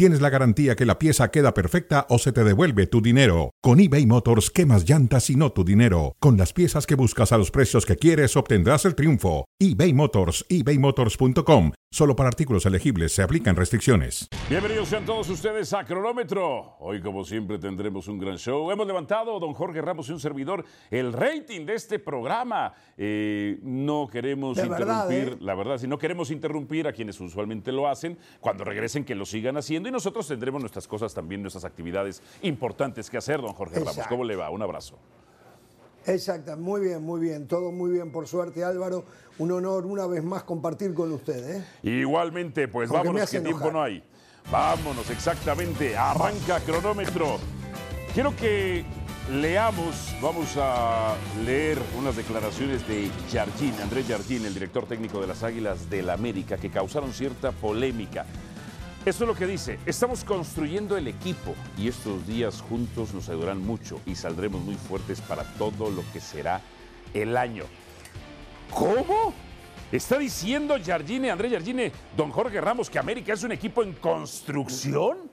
tienes la garantía que la pieza queda perfecta o se te devuelve tu dinero. Con eBay Motors, quemas llantas y no tu dinero. Con las piezas que buscas a los precios que quieres, obtendrás el triunfo. eBay Motors, ebaymotors.com. Solo para artículos elegibles se aplican restricciones. Bienvenidos sean todos ustedes a Cronómetro. Hoy, como siempre, tendremos un gran show. Hemos levantado, don Jorge Ramos y un servidor, el rating de este programa. Eh, no queremos De verdad, interrumpir, ¿eh? la verdad, si no queremos interrumpir a quienes usualmente lo hacen, cuando regresen que lo sigan haciendo y nosotros tendremos nuestras cosas también, nuestras actividades importantes que hacer, don Jorge Ramos. ¿Cómo le va? Un abrazo. Exacto, muy bien, muy bien, todo muy bien, por suerte Álvaro, un honor una vez más compartir con usted. ¿eh? Igualmente, pues vámonos, que tiempo no hay. Vámonos, exactamente. Arranca cronómetro. Quiero que leamos, vamos a leer unas declaraciones de Jardín, Andrés Jardín, el director técnico de las Águilas del América, que causaron cierta polémica. Esto es lo que dice, estamos construyendo el equipo y estos días juntos nos ayudarán mucho y saldremos muy fuertes para todo lo que será el año. ¿Cómo? ¿Está diciendo Jardine, Andrés Jardine, don Jorge Ramos, que América es un equipo en construcción?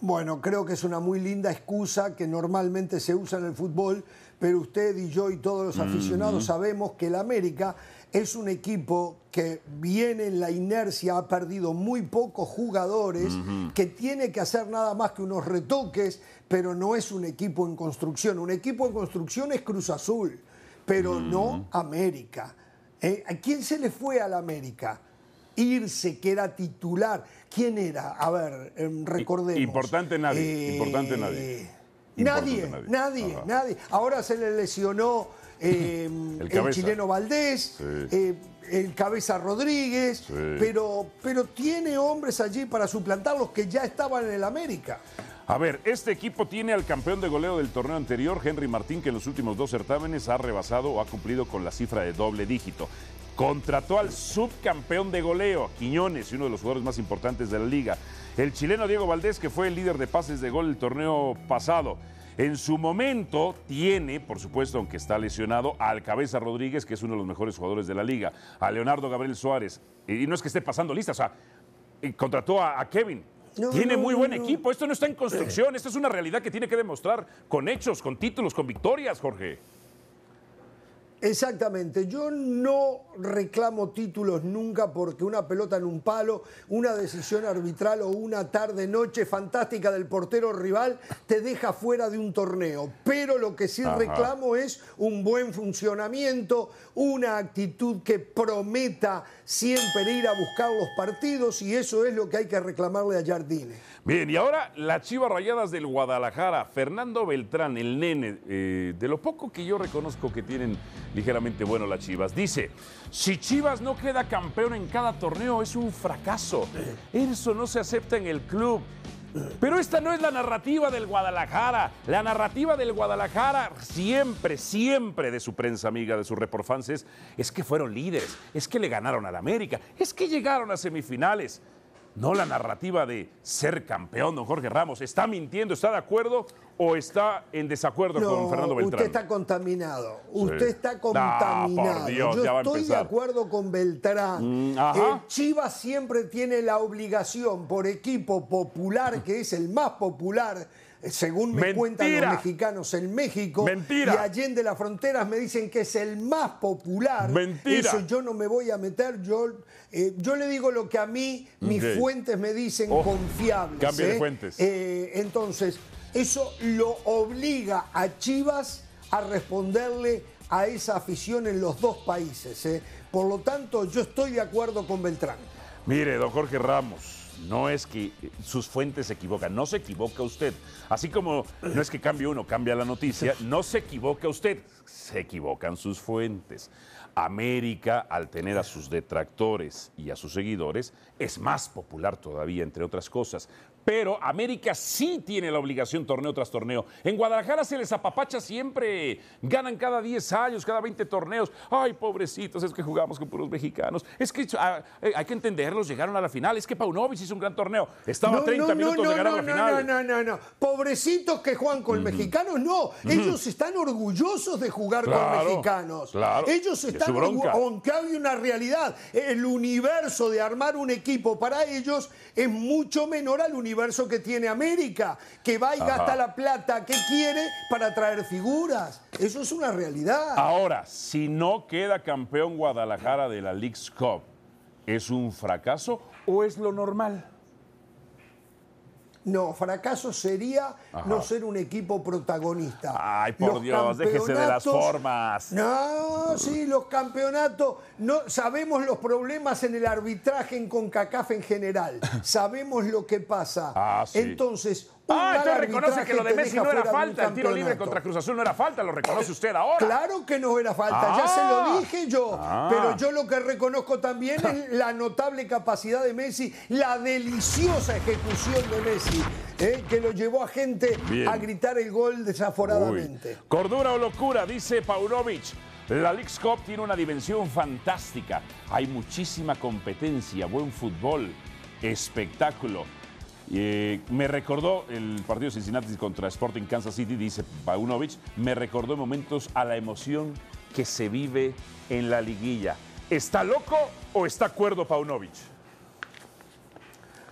Bueno, creo que es una muy linda excusa que normalmente se usa en el fútbol, pero usted y yo y todos los aficionados sabemos que el América es un equipo que viene en la inercia, ha perdido muy pocos jugadores, que tiene que hacer nada más que unos retoques, pero no es un equipo en construcción. Un equipo en construcción es Cruz Azul, pero no América. ¿Eh? ¿A quién se le fue al América? Irse, que era titular. ¿Quién era? A ver, em, recordemos. importante nadie, importante nadie. Nadie, Importante nadie. nadie, nadie. Ahora se le lesionó eh, El chileno Valdés, Sí. eh, el cabeza Rodríguez, Sí. pero, pero tiene hombres allí para suplantar los que ya estaban en el América. A ver, este equipo tiene al campeón de goleo del torneo anterior, Henry Martín, que en los últimos dos certámenes ha rebasado o ha cumplido con la cifra de doble dígito. Contrató al subcampeón de goleo, Quiñones, y uno de los jugadores más importantes de la liga. El chileno Diego Valdés, que fue el líder de pases de gol el torneo pasado. En su momento tiene, por supuesto, aunque está lesionado, al Cabeza Rodríguez, que es uno de los mejores jugadores de la liga, a Leonardo Gabriel Suárez. Y no es que esté pasando lista, o sea, contrató a, a Kevin. No, tiene no, muy buen no. equipo. Esto no está en construcción, esto es una realidad que tiene que demostrar con hechos, con títulos, con victorias, Jorge. Exactamente, yo no reclamo títulos nunca porque una pelota en un palo, una decisión arbitral o una tarde-noche fantástica del portero rival te deja fuera de un torneo. Pero lo que sí Ajá. reclamo es un buen funcionamiento, una actitud que prometa siempre ir a buscar los partidos y eso es lo que hay que reclamarle a Jardine. Bien, y ahora las Chivas Rayadas del Guadalajara. Fernando Beltrán, el nene, eh, de lo poco que yo reconozco que tienen ligeramente bueno las Chivas, dice, si Chivas no queda campeón en cada torneo es un fracaso. Eso no se acepta en el club. Pero esta no es la narrativa del Guadalajara. La narrativa del Guadalajara siempre, siempre de su prensa amiga, de sus reporfans, es, es que fueron líderes, es que le ganaron al América, es que llegaron a semifinales. No la narrativa de ser campeón, don Jorge Ramos. ¿Está mintiendo? ¿Está de acuerdo o está en desacuerdo con Fernando Beltrán? Usted está contaminado. Usted está Ah, contaminado. por Dios, Yo ya va a estoy de acuerdo con Beltrán. Mm. Eh, Chivas siempre tiene la obligación por equipo popular, que es el más popular. Eh, Según me Mentira. cuentan los mexicanos en México Mentira. y allende las fronteras me dicen que es el más popular. Mentira. Eso yo no me voy a meter. Yo, eh, yo le digo lo que a mí mis fuentes me dicen Oh, confiables. cambie de ¿eh? fuentes. Eh, entonces, eso lo obliga a Chivas a responderle a esa afición en los dos países. Por lo tanto, yo estoy de acuerdo con Beltrán. Mire, don Jorge Ramos, no es que sus fuentes se equivocan, no se equivoca usted. Así como no es que cambie uno, cambia la noticia, no se equivoca usted, se equivocan sus fuentes. América, al tener a sus detractores y a sus seguidores, es más popular todavía, entre otras cosas. Pero América sí tiene la obligación torneo tras torneo. En Guadalajara se les apapacha siempre, ganan cada 10 años, cada 20 torneos. Ay, pobrecitos, es que jugamos con puros mexicanos. Es que ah, eh, hay que entenderlos, llegaron a la final. Es que Paunovic hizo un gran torneo. Estaba a 30 minutos de ganar la final. No, no, no, no. Pobrecitos que juegan con mexicanos, no. Ellos están orgullosos de jugar con mexicanos. Claro. Ellos están orgullosos, aunque hay una realidad. El universo de armar un equipo para ellos es mucho menor al universo que tiene América, que va y gasta la plata que quiere para traer figuras. Eso es una realidad. Ahora, si no queda campeón Guadalajara de la League's Cup, ¿es un fracaso o es lo normal? No, fracaso sería no ser un equipo protagonista. Ay, por Dios, déjese de las formas. No, sí, los campeonatos, no, sabemos los problemas en el arbitraje en CONCACAF en general. sabemos lo que pasa. Ah, sí. Entonces, Ah, entonces reconoce que lo de Messi no era falta, el tiro libre contra Cruz Azul no era falta, lo reconoce usted ahora. Claro que no era falta, ya se lo ah. dije yo. Ah. Pero yo lo que reconozco también es la notable capacidad de Messi, la deliciosa ejecución de Messi, eh, que lo llevó a gente a gritar el gol desaforadamente. Cordura o locura, dice Paunovic. La League's Cup tiene una dimensión fantástica. Hay muchísima competencia, buen fútbol, espectáculo. Eh, me recordó el partido Cincinnati contra Sporting Kansas City, dice Paunovic, me recordó momentos a la emoción que se vive en la liguilla. ¿Está loco o está cuerdo Paunovic?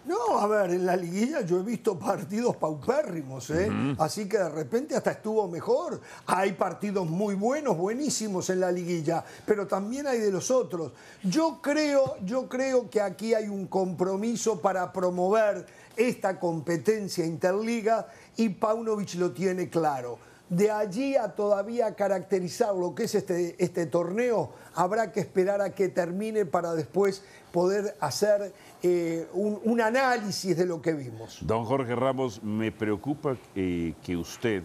No, a ver, en la liguilla yo he visto partidos paupérrimos, ¿eh? así que de repente hasta estuvo mejor. Hay partidos muy buenos, buenísimos en la liguilla, pero también hay de los otros. Yo creo, yo creo que aquí hay un compromiso para promover esta competencia interliga y Paunovic lo tiene claro. De allí a todavía caracterizar lo que es este, este torneo, habrá que esperar a que termine para después poder hacer eh, un, análisis de lo que vimos. Don Jorge Ramos, me preocupa eh, que usted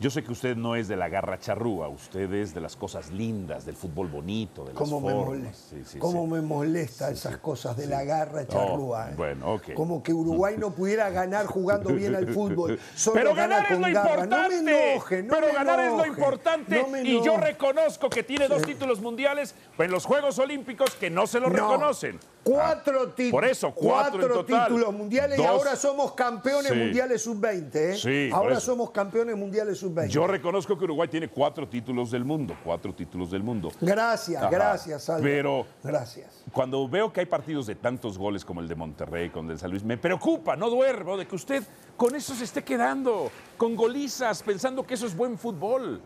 yo sé que usted no es de la garra charrúa, usted es de las cosas lindas, del fútbol bonito, de las ¿Cómo formas. Me molesta, ¿Cómo me molesta esas cosas de la garra charrúa? ¿eh? bueno, ok. Como que Uruguay no pudiera ganar jugando bien al fútbol. pero ganar es lo importante. No me enoje, no pero ganar es lo importante. y yo reconozco que tiene dos títulos mundiales en los Juegos Olímpicos que no se lo reconocen. Cuatro ah, títulos. Por eso, cuatro, títulos mundiales y ahora somos campeones mundiales sub-20. ¿eh? Sí, ahora somos campeones mundiales sub-20. Yo reconozco que Uruguay tiene cuatro títulos del mundo. Cuatro títulos del mundo. Gracias, gracias, Salvo. Pero gracias. cuando veo que hay partidos de tantos goles como el de Monterrey, con el de San Luis, me preocupa, no duermo, de que usted con eso se esté quedando, con golizas, pensando que eso es buen fútbol.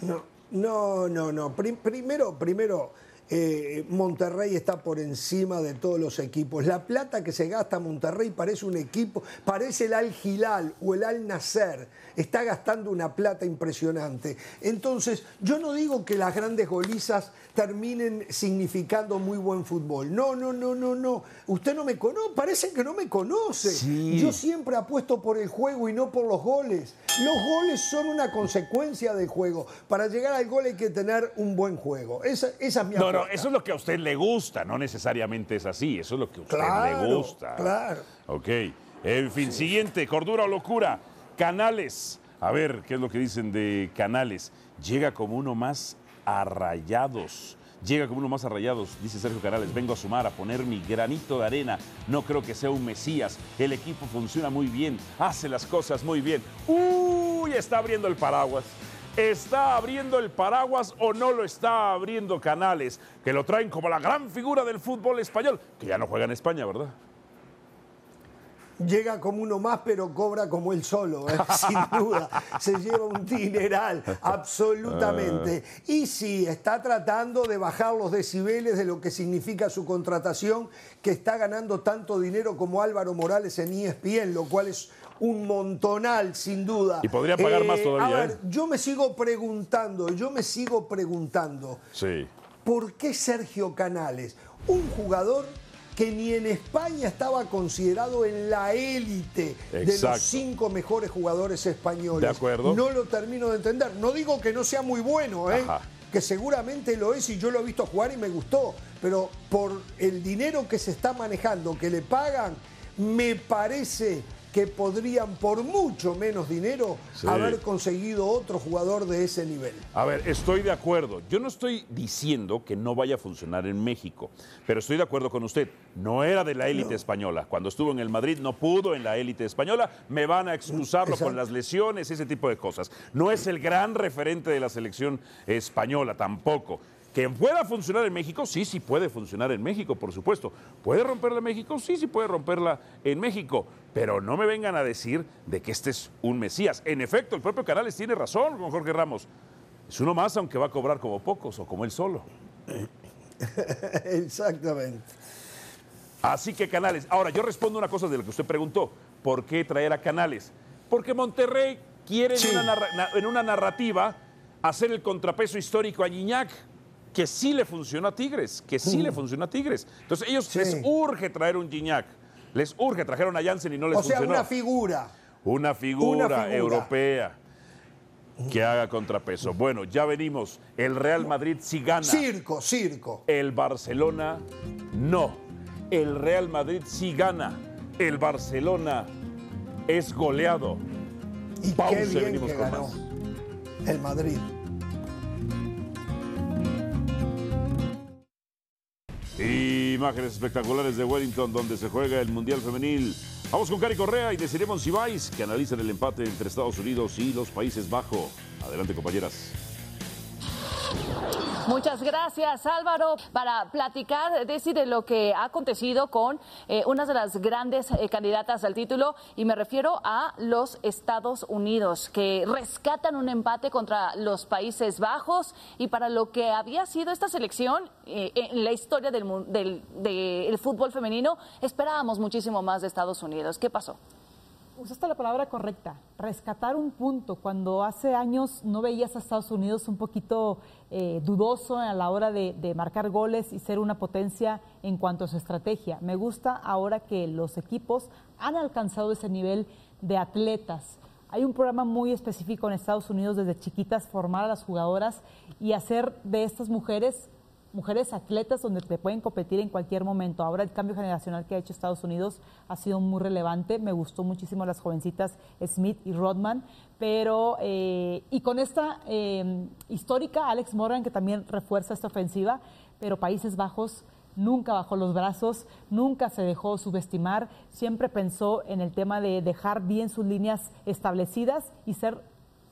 No, no, no, no. primero, primero eh, Monterrey está por encima de todos los equipos. La plata que se gasta Monterrey parece un equipo, parece el Al Gilal o el Al Nacer. Está gastando una plata impresionante. Entonces, yo no digo que las grandes golizas terminen significando muy buen fútbol. No, no, no, no, no. Usted no me conoce, parece que no me conoce. Yo siempre apuesto por el juego y no por los goles. Los goles son una consecuencia del juego. Para llegar al gol hay que tener un buen juego. Esa, esa es mi No, no, eso es lo que a usted le gusta, no necesariamente es así. Eso es lo que a usted le gusta. Claro. Ok. En fin, siguiente, cordura o locura. Canales. A ver, ¿qué es lo que dicen de Canales? Llega como uno más a Rayados. Llega como uno más a Rayados, dice Sergio Canales. Vengo a sumar, a poner mi granito de arena. No creo que sea un Mesías. El equipo funciona muy bien, hace las cosas muy bien. ¡Uy! Está abriendo el paraguas. ¿Está abriendo el paraguas o no lo está abriendo Canales? Que lo traen como la gran figura del fútbol español, que ya no juega en España, ¿verdad? Llega como uno más, pero cobra como él solo, ¿eh? sin duda. Se lleva un dineral, absolutamente. Ah. Y sí, está tratando de bajar los decibeles de lo que significa su contratación, que está ganando tanto dinero como Álvaro Morales en ESPN, lo cual es un montonal, sin duda. Y podría pagar más eh, todavía. A ver, ¿eh? yo me sigo preguntando, yo me sigo preguntando. Sí. ¿Por qué Sergio Canales, un jugador que ni en España estaba considerado en la élite de los cinco mejores jugadores españoles. De acuerdo. No lo termino de entender. No digo que no sea muy bueno, ¿eh? que seguramente lo es y yo lo he visto jugar y me gustó, pero por el dinero que se está manejando, que le pagan, me parece que podrían por mucho menos dinero Sí. haber conseguido otro jugador de ese nivel. A ver, estoy de acuerdo. Yo no estoy diciendo que no vaya a funcionar en México, pero estoy de acuerdo con usted. No era de la élite española. Cuando estuvo en el Madrid no pudo en la élite española. Me van a excusarlo Exacto. con las lesiones, ese tipo de cosas. No es el gran referente de la selección española tampoco. Que pueda funcionar en México, sí, sí puede funcionar en México, por supuesto. ¿Puede romperla en México? Sí, sí puede romperla en México. Pero no me vengan a decir de que este es un Mesías. En efecto, el propio Canales tiene razón con Jorge Ramos. Es uno más, aunque va a cobrar como pocos o como él solo. Exactamente. Así que Canales. Ahora, yo respondo una cosa de lo que usted preguntó. ¿Por qué traer a Canales? Porque Monterrey quiere Sí. en, una en narrativa hacer el contrapeso histórico a Gignac, que sí le funcionó a Tigres, que sí le funcionó a Tigres. Entonces, ellos Mm. Sí. les urge traer un Gignac. Les urge, trajeron a Jansen y no les O sea, funcionó. una figura. Una figura, Una figura. europea que haga contrapeso. Bueno, ya venimos. El Real Madrid sí gana. Circo, circo. El Barcelona no. El Real Madrid sí gana. El Barcelona es goleado. Y Pausa qué bien venimos que con ganó más. el Madrid. Imágenes espectaculares de Wellington, donde se juega el Mundial Femenil. Vamos con Cari Correa y de Simón Cibáis, que analizan el empate entre Estados Unidos y los Países Bajos. Adelante, compañeras. Muchas gracias, Álvaro, para platicar de, sí, de lo que ha acontecido con eh, una de las grandes eh, candidatas al título, y me refiero a los Estados Unidos, que rescatan un empate contra los Países Bajos, y para lo que había sido esta selección eh, en la historia del- del fútbol femenino, esperábamos muchísimo más de Estados Unidos. ¿Qué pasó? Usaste la palabra correcta, rescatar un punto. Cuando hace años no veías a Estados Unidos un poquito eh, dudoso a la hora de, de marcar goles y ser una potencia en cuanto a su estrategia. Me gusta ahora que los equipos han alcanzado ese nivel de atletas. Hay un programa muy específico en Estados Unidos desde chiquitas, formar a las jugadoras y hacer de estas mujeres mujeres atletas donde te pueden competir en cualquier momento. Ahora el cambio generacional que ha hecho Estados Unidos ha sido muy relevante. Me gustó muchísimo las jovencitas Smith y Rodman, pero eh, y con esta eh, histórica Alex Morgan que también refuerza esta ofensiva, pero Países Bajos nunca bajó los brazos, nunca se dejó subestimar, siempre pensó en el tema de dejar bien sus líneas establecidas y ser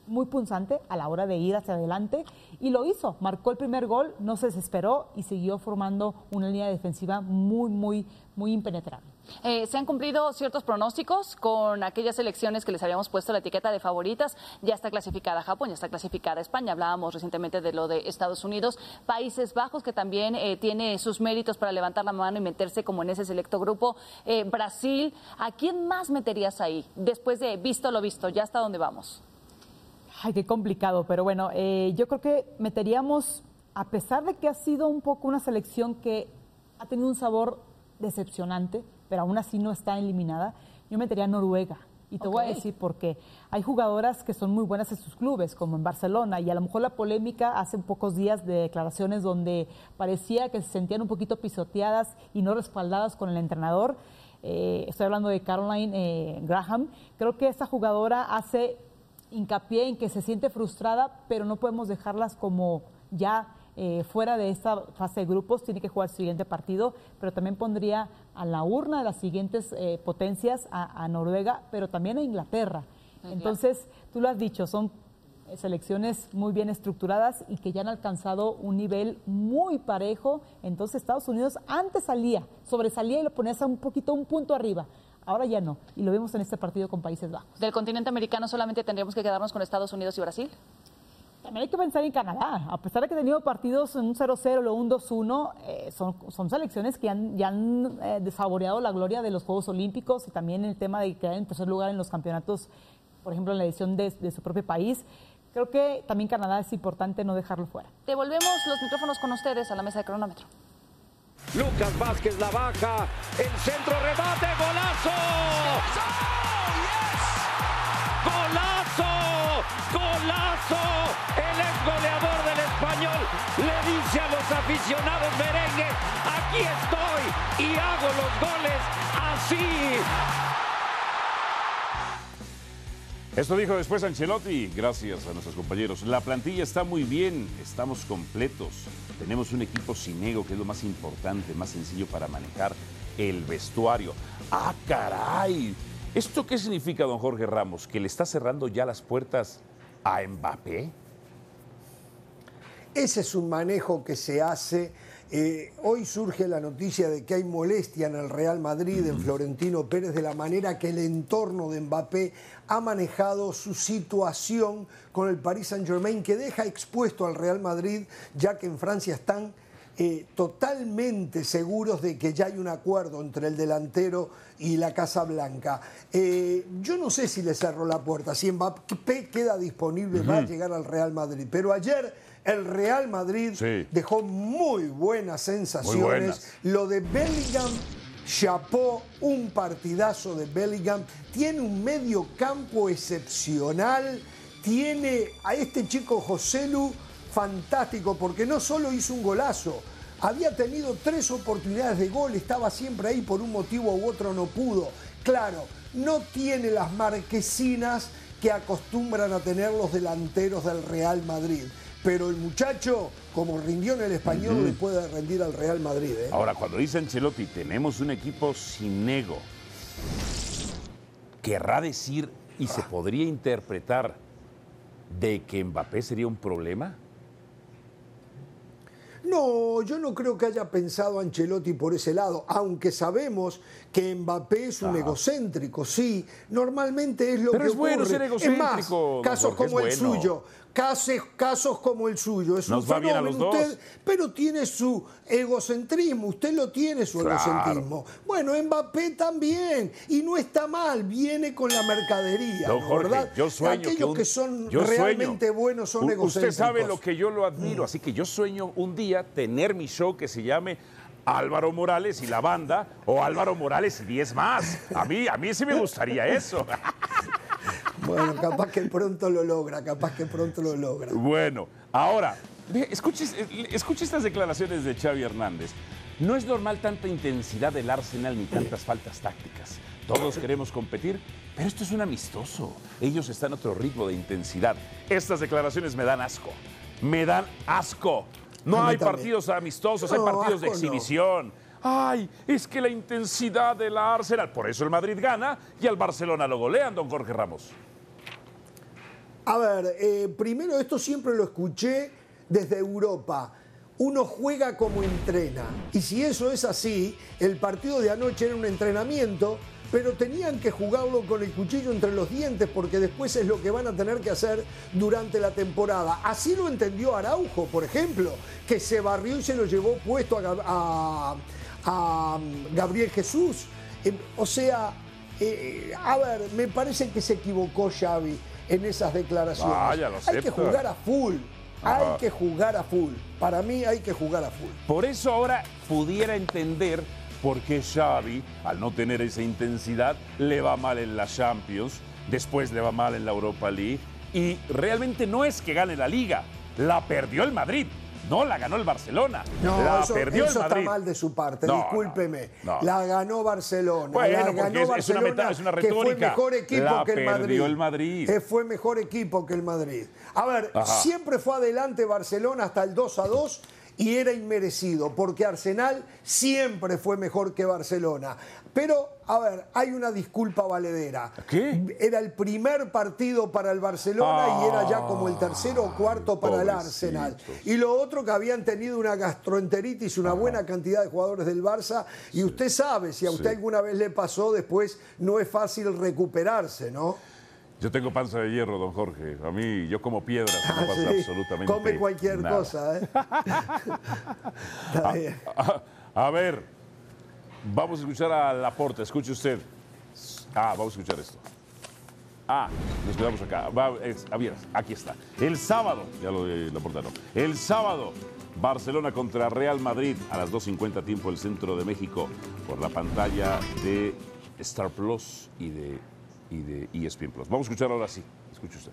muy punzante a la hora de ir hacia adelante y lo hizo. Marcó el primer gol, no se desesperó y siguió formando una línea defensiva muy, muy, muy impenetrable. Eh, se han cumplido ciertos pronósticos con aquellas elecciones que les habíamos puesto la etiqueta de favoritas. Ya está clasificada Japón, ya está clasificada España. Hablábamos recientemente de lo de Estados Unidos. Países Bajos, que también eh, tiene sus méritos para levantar la mano y meterse como en ese selecto grupo. Eh, Brasil, ¿a quién más meterías ahí? Después de visto lo visto, ya hasta dónde vamos. Ay, qué complicado, pero bueno, eh, yo creo que meteríamos, a pesar de que ha sido un poco una selección que ha tenido un sabor decepcionante, pero aún así no está eliminada, yo metería a Noruega. Y te voy a decir por qué. Hay jugadoras que son muy buenas en sus clubes, como en Barcelona, y a lo mejor la polémica hace pocos días de declaraciones donde parecía que se sentían un poquito pisoteadas y no respaldadas con el entrenador. Eh, estoy hablando de Caroline eh, Graham. Creo que esta jugadora hace hincapié en que se siente frustrada, pero no podemos dejarlas como ya eh, fuera de esta fase de grupos, tiene que jugar el siguiente partido, pero también pondría a la urna de las siguientes eh, potencias a, a Noruega, pero también a Inglaterra. Entonces, tú lo has dicho, son selecciones muy bien estructuradas y que ya han alcanzado un nivel muy parejo. Entonces, Estados Unidos antes salía, sobresalía y lo ponías a un poquito, un punto arriba. Ahora ya no, y lo vemos en este partido con Países Bajos. Del continente americano solamente tendríamos que quedarnos con Estados Unidos y Brasil. También hay que pensar en Canadá. A pesar de que ha tenido partidos en un 0-0 o un 2-1, eh, son, son selecciones que han, ya han eh, desfavoreado la gloria de los Juegos Olímpicos y también el tema de quedar en tercer lugar en los campeonatos, por ejemplo, en la edición de, de su propio país. Creo que también Canadá es importante no dejarlo fuera. Devolvemos los micrófonos con ustedes a la mesa de cronómetro. Lucas Vázquez la baja, el centro remate, golazo. ¡Golazo! ¡Golazo! El ex goleador del español le dice a los aficionados merengues, aquí estoy, y hago los goles así. Esto dijo después Ancelotti, gracias a nuestros compañeros. La plantilla está muy bien, estamos completos. Tenemos un equipo sin ego, que es lo más importante, más sencillo para manejar el vestuario. ¡Ah, caray! ¿Esto qué significa, don Jorge Ramos? ¿Que le está cerrando ya las puertas a Mbappé? Ese es un manejo que se hace. Eh, hoy surge la noticia de que hay molestia en el Real Madrid, en Florentino Pérez, de la manera que el entorno de Mbappé ha manejado su situación con el Paris Saint-Germain, que deja expuesto al Real Madrid, ya que en Francia están eh, totalmente seguros de que ya hay un acuerdo entre el delantero y la Casa Blanca. Eh, yo no sé si le cerró la puerta, si Mbappé queda disponible, va a llegar al Real Madrid, pero ayer el Real Madrid Sí. dejó muy buenas sensaciones. buenas. Lo de Bellingham, chapó un partidazo de Bellingham. Tiene un medio campo excepcional. Tiene a este chico Joselu fantástico porque no solo hizo un golazo, había tenido tres oportunidades de gol, estaba siempre ahí por un motivo u otro no pudo. Claro, no tiene las marquesinas que acostumbran a tener los delanteros del Real Madrid. Pero el muchacho, como rindió en el español, le puede rendir al Real Madrid. ¿eh? Ahora, cuando dice Ancelotti, tenemos un equipo sin ego, querrá decir y se podría interpretar de que Mbappé sería un problema. No, yo no creo que haya pensado Ancelotti por ese lado, aunque sabemos que Mbappé es un egocéntrico, sí, normalmente es lo Pero que es bueno ocurre. ser egocéntrico, Es más, casos como el bueno. suyo, casos, casos como el suyo, es Nos un va bien a fenómeno los dos. usted, pero tiene su egocentrismo, usted lo tiene su Claro. egocentrismo. Bueno, Mbappé también, y no está mal, viene con la mercadería, Don. Jorge, ¿verdad? yo sueño Aquellos que, un- que son yo sueño- realmente buenos son egocéntricos. Usted sabe lo que yo lo admiro, así que yo sueño un día tener mi show que se llame Álvaro Morales y la banda o Álvaro Morales y 10 más. A mí, a mí sí me gustaría eso. Bueno, capaz que pronto lo logra, capaz que pronto lo logra. Bueno, ahora, ve, escuche, escuche estas declaraciones de Xavi Hernández. No es normal tanta intensidad del Arsenal ni tantas faltas tácticas. Todos queremos competir, pero esto es un amistoso. Ellos están a otro ritmo de intensidad. Estas declaraciones me dan asco. Me dan asco. No hay también. partidos amistosos, hay partidos de no. exhibición. Ay, es que la intensidad del Arsenal. Por eso el Madrid gana y al Barcelona lo golean, don Jorge Ramos. A ver, eh, primero esto siempre lo escuché desde Europa. Uno juega como entrena. Y si eso es así, el partido de anoche era un entrenamiento, pero tenían que jugarlo con el cuchillo entre los dientes porque después es lo que van a tener que hacer durante la temporada. Así lo entendió Araujo, por ejemplo, que se barrió y se lo llevó puesto a, a Gabriel Jesús. Eh, O sea, eh, a ver, me parece que se equivocó Xavi en esas declaraciones. Ah, lo hay que jugar a full. Hay que jugar a full. Para mí hay que jugar a full. Por eso ahora pudiera entender por qué Xavi, al no tener esa intensidad, le va mal en la Champions, después le va mal en la Europa League y realmente no es que gane la liga, la perdió el Madrid, no la ganó el Barcelona, No, la eso, perdió eso el está Madrid. mal de su parte, No, discúlpeme. no. La ganó Barcelona. Bueno, la porque ganó es- es una Barcelona, meta- es una que fue retórica. mejor equipo La que el Madrid. perdió el Madrid. Que fue mejor equipo que el Madrid. A ver, Ajá. siempre fue adelante Barcelona hasta el 2 a 2 y era inmerecido, porque Arsenal siempre fue mejor que Barcelona. Pero, a ver, hay una disculpa valedera. ¿Qué? Era el primer partido para el Barcelona y era ya como el tercero o cuarto para el. Arsenal. Y lo otro que habían tenido una gastroenteritis, una buena cantidad de jugadores del Barça. Y usted sabe, si a usted Sí. alguna vez le pasó, después no es fácil recuperarse, ¿no? Yo tengo panza de hierro, don Jorge. A mí, yo como piedras, no Ah, pasa sí. absolutamente Come cualquier nada. cosa, ¿eh? Está bien. A, a ver, vamos a escuchar a Laporta, escuche usted. Ah, vamos a escuchar esto. Ah, nos quedamos acá. Va, es- ah, bien, aquí está. El sábado, ya lo de Laporta no. El sábado, Barcelona contra Real Madrid a las 2.50 tiempo del centro de México por la pantalla de Star Plus y de, y de ESPN Plus. Vamos a escuchar ahora sí. Escuche usted.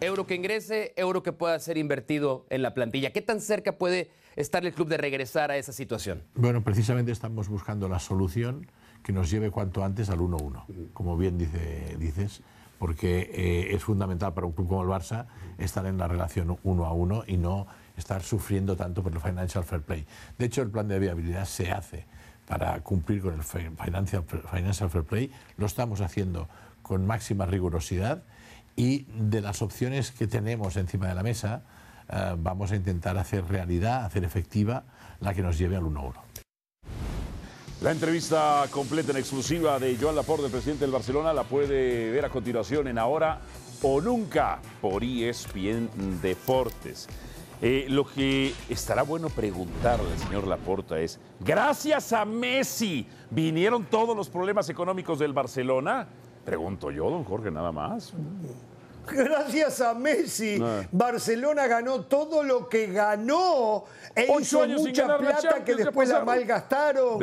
Euro que ingrese, euro que pueda ser invertido en la plantilla. ¿Qué tan cerca puede estar el club de regresar a esa situación? Bueno, precisamente estamos buscando la solución que nos lleve cuanto antes al 1-1, como bien dice, dices, porque eh, es fundamental para un club como el Barça estar en la relación 1 a 1 y no estar sufriendo tanto por el financial fair play. De hecho, el plan de viabilidad se hace para cumplir con el financial, fair play, lo estamos haciendo con máxima rigurosidad y de las opciones que tenemos encima de la mesa, eh, vamos a intentar hacer realidad, hacer efectiva la que nos lleve al 1-1. La entrevista completa en exclusiva de Joan Laporte, el presidente del Barcelona, la puede ver a continuación en Ahora o Nunca por ESPN Deportes. Eh, lo que estará bueno preguntarle al señor Laporta es, gracias a Messi, ¿vinieron todos los problemas económicos del Barcelona? Pregunto yo, don Jorge, nada más. Gracias a Messi, Barcelona ganó todo lo que ganó e hizo mucha plata que después la malgastaron.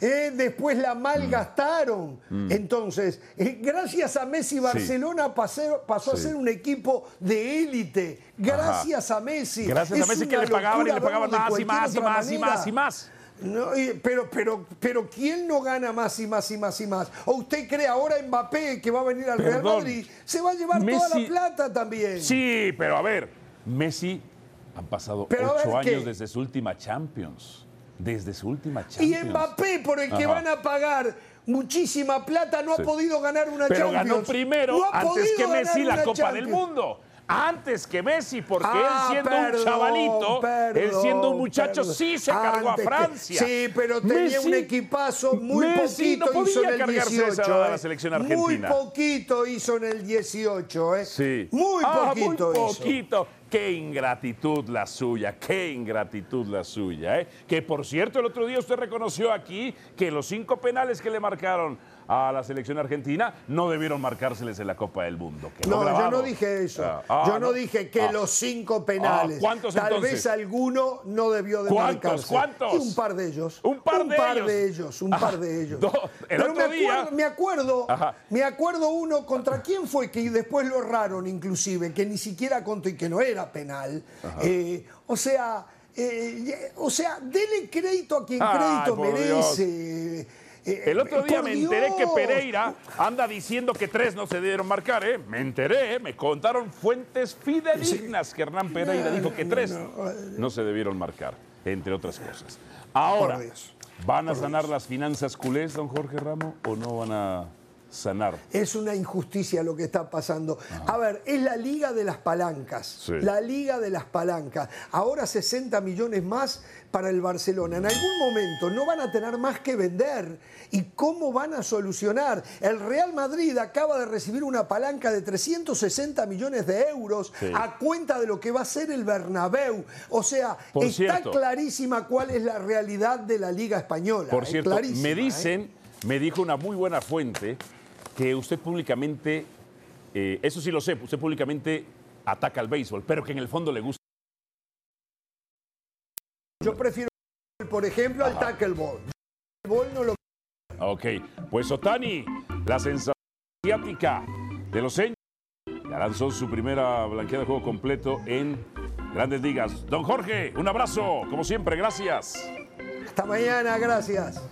Eh, después la malgastaron. Mm. Entonces, eh, gracias a Messi, Barcelona pasó, a ser un equipo de élite. Gracias a Messi. Gracias a Messi que le pagaban y le pagaban más y más y más y más y más. No, pero, pero, pero, ¿quién no gana más y más y más y más? ¿O usted cree ahora Mbappé que va a venir al Real Madrid? Se va a llevar toda la plata también. Sí, pero a ver, Messi han pasado ocho años desde su última Champions. Desde su última Champions. Y Mbappé, por el que van a pagar muchísima plata, no ha podido ganar una Champions. Pero ganó primero, antes que Messi, la Copa del Mundo antes que Messi, porque él ah, siendo un chavalito, él siendo un muchacho, sí se cargó a Francia. sí, pero tenía un equipazo muy poquito hizo en el 18. la ¿eh? selección argentina. Muy poquito hizo en el 18, ¿eh? Sí. Muy ah, poquito muy poquito. Qué ingratitud la suya, qué ingratitud la suya. ¿eh? Que por cierto, el otro día usted reconoció aquí que los cinco penales que le marcaron a la selección argentina no debieron marcárseles en la Copa del Mundo. no, yo no dije eso. Ah, ah, yo no, dije que ah. los cinco penales. ¿Cuántos Tal vez alguno no debió de ¿Cuántos? ¿Cuántos? un par de ellos. Un par, de, par ellos? de ellos. Un par de ellos. Pero me, día... acuerdo, me acuerdo, me acuerdo uno contra quién fue que después lo erraron inclusive, que ni siquiera contó y que no era penal. Eh, o sea, eh, o sea, dele crédito a quien crédito merece. El otro día me enteré que Pereira anda diciendo que tres no se debieron marcar, ¿eh? Me enteré, me contaron fuentes fidedignas que Hernán Pereira dijo que tres no se debieron marcar, entre otras cosas. Ahora, ¿van a sanar las finanzas culés, don Jorge Ramos, o no van a sanar. Es una injusticia lo que está pasando. A ver, es la liga de las palancas. La liga de las palancas. Ahora 60 millones más para el Barcelona. En algún momento no van a tener más que vender. ¿Y cómo van a solucionar? El Real Madrid acaba de recibir una palanca de 360 millones de euros a cuenta de lo que va a ser el Bernabéu. O sea, está clarísima cuál es la realidad de la Liga Española. Por cierto, me ¿eh? dicen, me dijo una muy buena fuente, que usted públicamente, eh, eso sí lo sé, usted públicamente ataca al béisbol, pero que en el fondo le gusta. Yo prefiero, por ejemplo, al tackleball. El ball no lo. Ok, pues Otani, la sensación asiática de los años, ya lanzó su primera blanqueada de juego completo en Grandes Ligas. Don Jorge, un abrazo, como siempre, gracias. Hasta mañana, gracias.